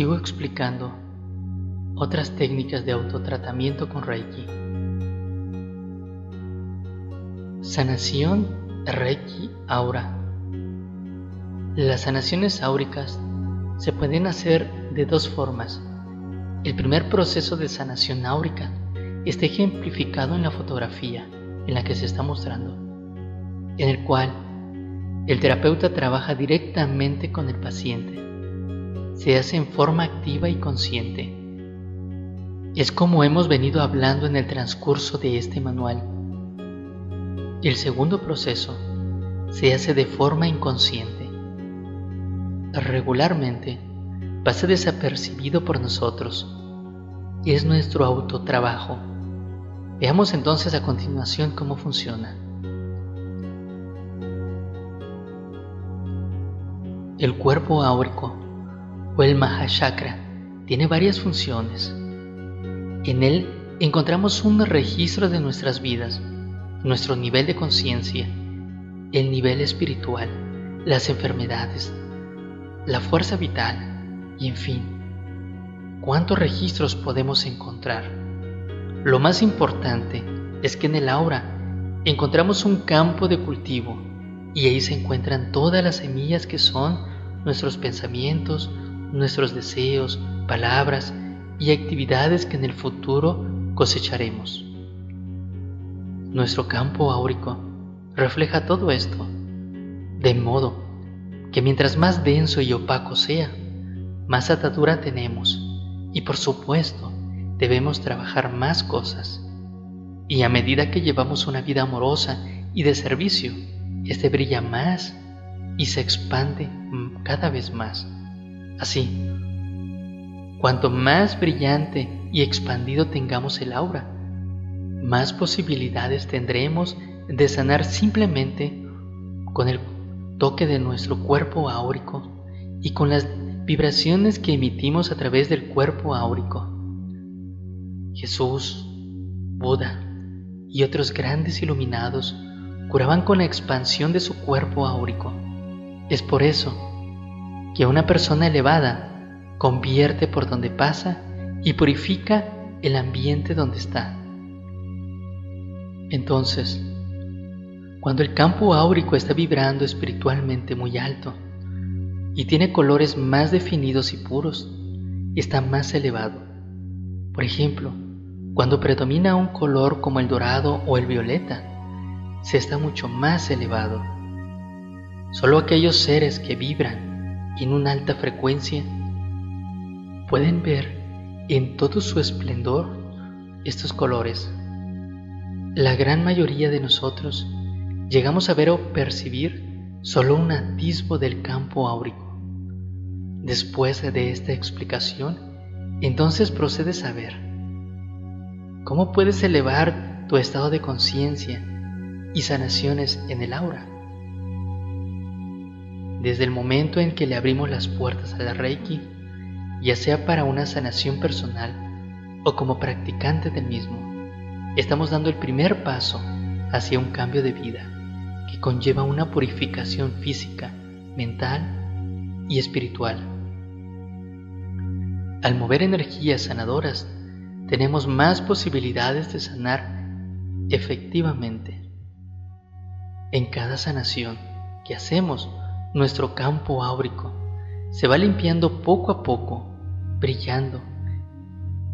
sigo explicando otras técnicas de autotratamiento con Reiki. Sanación Reiki Aura. Las sanaciones áuricas se pueden hacer de dos formas. El primer proceso de sanación áurica está ejemplificado en la fotografía en la que se está mostrando, en el cual el terapeuta trabaja directamente con el paciente. Se hace en forma activa y consciente. Es como hemos venido hablando en el transcurso de este manual. El segundo proceso se hace de forma inconsciente. Regularmente, pasa desapercibido por nosotros. Es nuestro autotrabajo. Veamos entonces a continuación cómo funciona. El cuerpo áurico o el Mahachakra tiene varias funciones. En él encontramos un registro de nuestras vidas, nuestro nivel de conciencia, el nivel espiritual, las enfermedades, la fuerza vital, y en fin, ¿cuántos registros podemos encontrar? Lo más importante es que en el aura encontramos un campo de cultivo y ahí se encuentran todas las semillas que son nuestros pensamientos, nuestros deseos, palabras y actividades que en el futuro cosecharemos. Nuestro campo áurico refleja todo esto, de modo que mientras más denso y opaco sea, más atadura tenemos y por supuesto debemos trabajar más cosas. Y a medida que llevamos una vida amorosa y de servicio, este brilla más y se expande cada vez más. Así, cuanto más brillante y expandido tengamos el aura, más posibilidades tendremos de sanar simplemente con el toque de nuestro cuerpo áurico y con las vibraciones que emitimos a través del cuerpo áurico. Jesús, Buda y otros grandes iluminados curaban con la expansión de su cuerpo áurico. Es por eso que una persona elevada convierte por donde pasa y purifica el ambiente donde está. Entonces, cuando el campo áurico está vibrando espiritualmente muy alto, y tiene colores más definidos y puros, está más elevado. Por ejemplo, cuando predomina un color como el dorado o el violeta, se está mucho más elevado. Solo aquellos seres que vibran en una alta frecuencia pueden ver en todo su esplendor estos colores. La gran mayoría de nosotros llegamos a ver o percibir solo un atisbo del campo áurico. Después de esta explicación, entonces procedes a ver cómo puedes elevar tu estado de conciencia y sanaciones en el aura. Desde el momento en que le abrimos las puertas a la Reiki, ya sea para una sanación personal o como practicante del mismo, estamos dando el primer paso hacia un cambio de vida que conlleva una purificación física, mental y espiritual. Al mover energías sanadoras, tenemos más posibilidades de sanar efectivamente. En cada sanación que hacemos, nuestro campo áurico se va limpiando poco a poco, brillando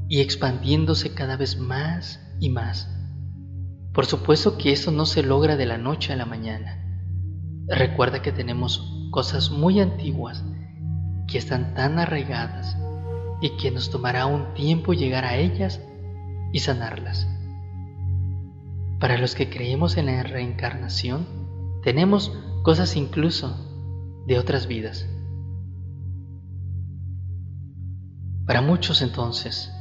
y expandiéndose cada vez más y más por supuesto que eso no se logra de la noche a la mañana. Recuerda que tenemos cosas muy antiguas que están tan arraigadas y que nos tomará un tiempo llegar a ellas y sanarlas. Para los que creemos en la reencarnación, tenemos cosas incluso de otras vidas. Para muchos entonces,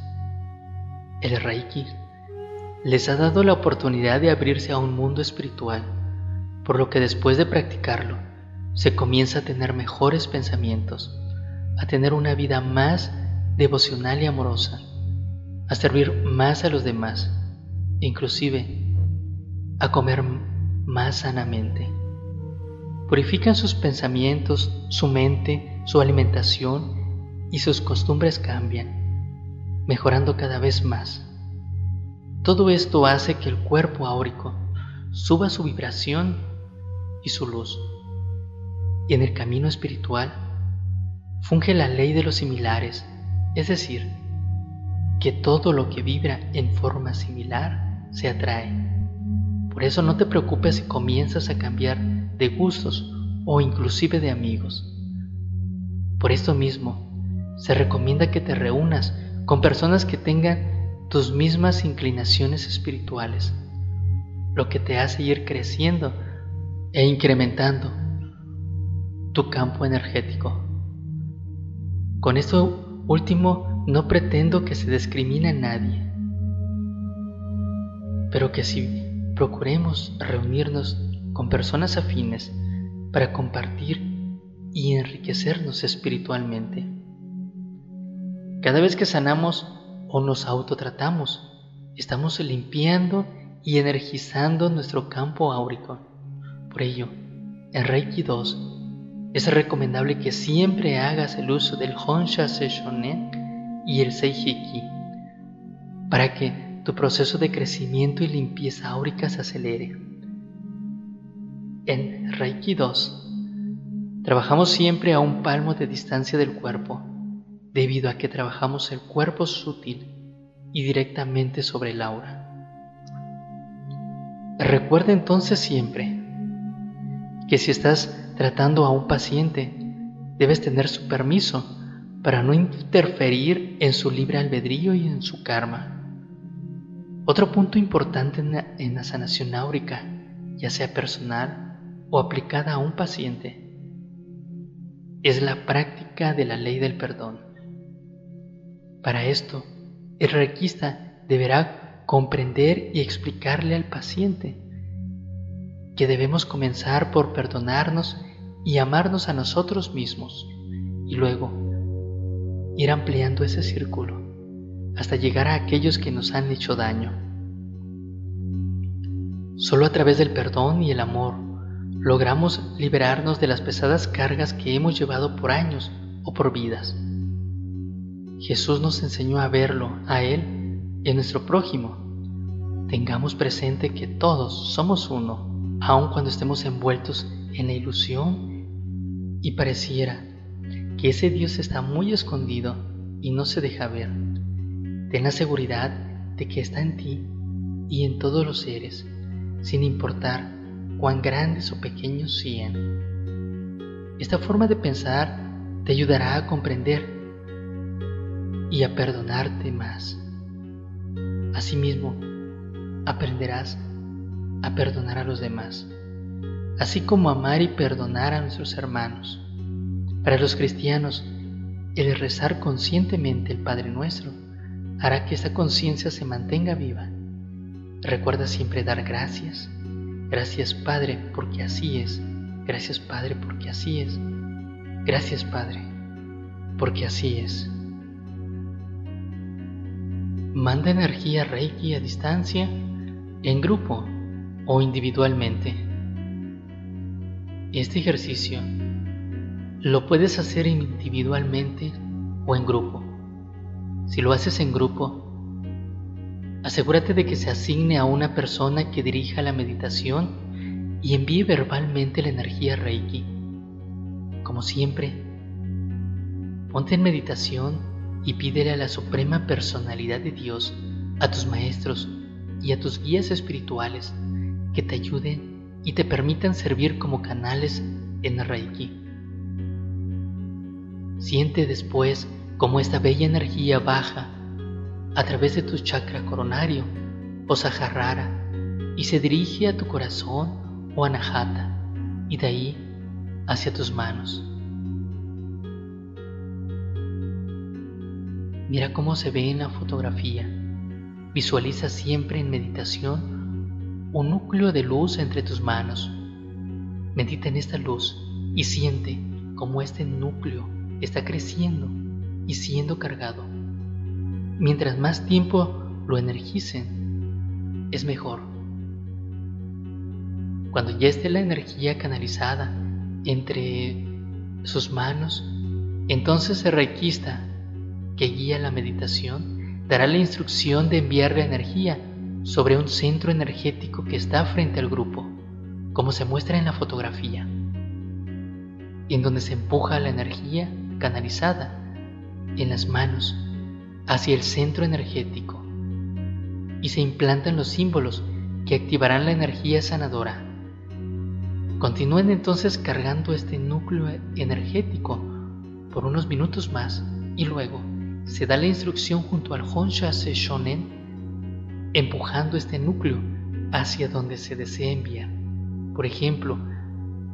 el Reiki les ha dado la oportunidad de abrirse a un mundo espiritual, por lo que después de practicarlo, se comienza a tener mejores pensamientos, a tener una vida más devocional y amorosa, a servir más a los demás, inclusive a comer más sanamente. Purifican sus pensamientos, su mente, su alimentación y sus costumbres cambian, mejorando cada vez más. Todo esto hace que el cuerpo áurico suba su vibración y su luz. Y en el camino espiritual funge la ley de los similares, es decir, que todo lo que vibra en forma similar se atrae. Por eso no te preocupes si comienzas a cambiar de gustos o inclusive de amigos. Por esto mismo, se recomienda que te reúnas con personas que tengan tus mismas inclinaciones espirituales, lo que te hace ir creciendo e incrementando tu campo energético. Con esto último no pretendo que se discrimine a nadie, pero que si procuremos reunirnos con personas afines para compartir y enriquecernos espiritualmente. Cada vez que sanamos o nos autotratamos, estamos limpiando y energizando nuestro campo áurico. Por ello, en Reiki 2 es recomendable que siempre hagas el uso del Honsha Seishonen y el Seihiki para que tu proceso de crecimiento y limpieza áurica se acelere. En Reiki 2 trabajamos siempre a un palmo de distancia del cuerpo, debido a que trabajamos el cuerpo sutil y directamente sobre el aura. Recuerda entonces siempre que si estás tratando a un paciente, debes tener su permiso para no interferir en su libre albedrío y en su karma. Otro punto importante en la, sanación áurica, ya sea personal o aplicada a un paciente, es la práctica de la ley del perdón. Para esto, el requista deberá comprender y explicarle al paciente que debemos comenzar por perdonarnos y amarnos a nosotros mismos y luego ir ampliando ese círculo hasta llegar a aquellos que nos han hecho daño. Solo a través del perdón y el amor logramos liberarnos de las pesadas cargas que hemos llevado por años o por vidas. Jesús nos enseñó a verlo a Él y a nuestro prójimo. Tengamos presente que todos somos uno, aun cuando estemos envueltos en la ilusión y pareciera que ese Dios está muy escondido y no se deja ver. Ten la seguridad de que está en ti y en todos los seres, sin importar cuán grandes o pequeños sean. Esta forma de pensar te ayudará a comprender y a perdonarte más. Asimismo, aprenderás a perdonar a los demás así como amar y perdonar a nuestros hermanos. Para los cristianos, el rezar conscientemente el Padre Nuestro hará que esa conciencia se mantenga viva. Recuerda siempre dar gracias. Gracias Padre porque así es. Gracias Padre porque así es. Gracias Padre porque así es. Manda energía Reiki a distancia, en grupo o individualmente. Este ejercicio lo puedes hacer individualmente o en grupo. Si lo haces en grupo, asegúrate de que se asigne a una persona que dirija la meditación y envíe verbalmente la energía Reiki. Como siempre, ponte en meditación y pídele a la Suprema Personalidad de Dios, a tus maestros y a tus guías espirituales que te ayuden y te permitan servir como canales en Reiki. Siente después cómo esta bella energía baja a través de tu chakra coronario o saharara y se dirige a tu corazón o anahata y de ahí hacia tus manos. Mira cómo se ve en la fotografía. Visualiza siempre en meditación un núcleo de luz entre tus manos. Medita en esta luz y siente cómo este núcleo está creciendo y siendo cargado. Mientras más tiempo lo energicen, es mejor. Cuando ya esté la energía canalizada entre sus manos, Entonces el reikista que guía la meditación dará la instrucción de enviar la energía sobre un centro energético que está frente al grupo, como se muestra en la fotografía, en donde se empuja la energía canalizada en las manos hacia el centro energético y se implantan los símbolos que activarán la energía sanadora. Continúen entonces cargando este núcleo energético por unos minutos más y luego se da la instrucción junto al Honsha Se Shonen empujando este núcleo hacia donde se desea enviar. Por ejemplo,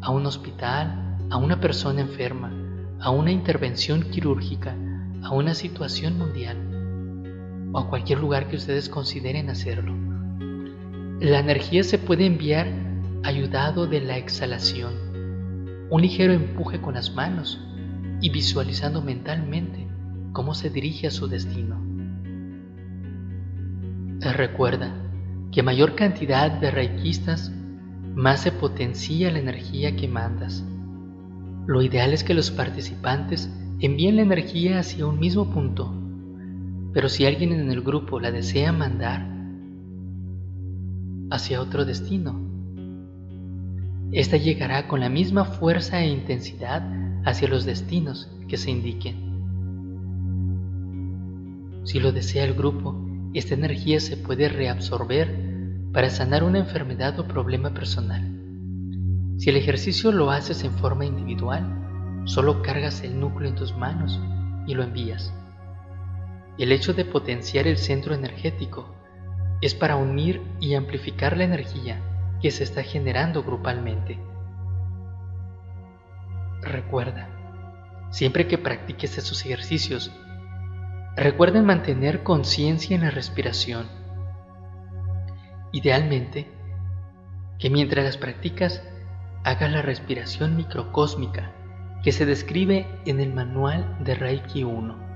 a un hospital, a una persona enferma, a una intervención quirúrgica, a una situación mundial o a cualquier lugar que ustedes consideren hacerlo. La energía se puede enviar ayudado de la exhalación, un ligero empuje con las manos y visualizando mentalmente cómo se dirige a su destino. Recuerda que mayor cantidad de reikistas, más se potencia la energía que mandas. Lo ideal es que los participantes envíen la energía hacia un mismo punto, pero si alguien en el grupo la desea mandar hacia otro destino, esta llegará con la misma fuerza e intensidad hacia los destinos que se indiquen. Si lo desea el grupo, esta energía se puede reabsorber para sanar una enfermedad o problema personal. Si el ejercicio lo haces en forma individual, Solo cargas el núcleo en tus manos y lo envías. El hecho de potenciar el centro energético es para unir y amplificar la energía que se está generando grupalmente. Recuerda, siempre que practiques esos ejercicios, recuerda mantener conciencia en la respiración. Idealmente, que mientras las practicas, hagas la respiración microcósmica que se describe en el manual de Reiki 1.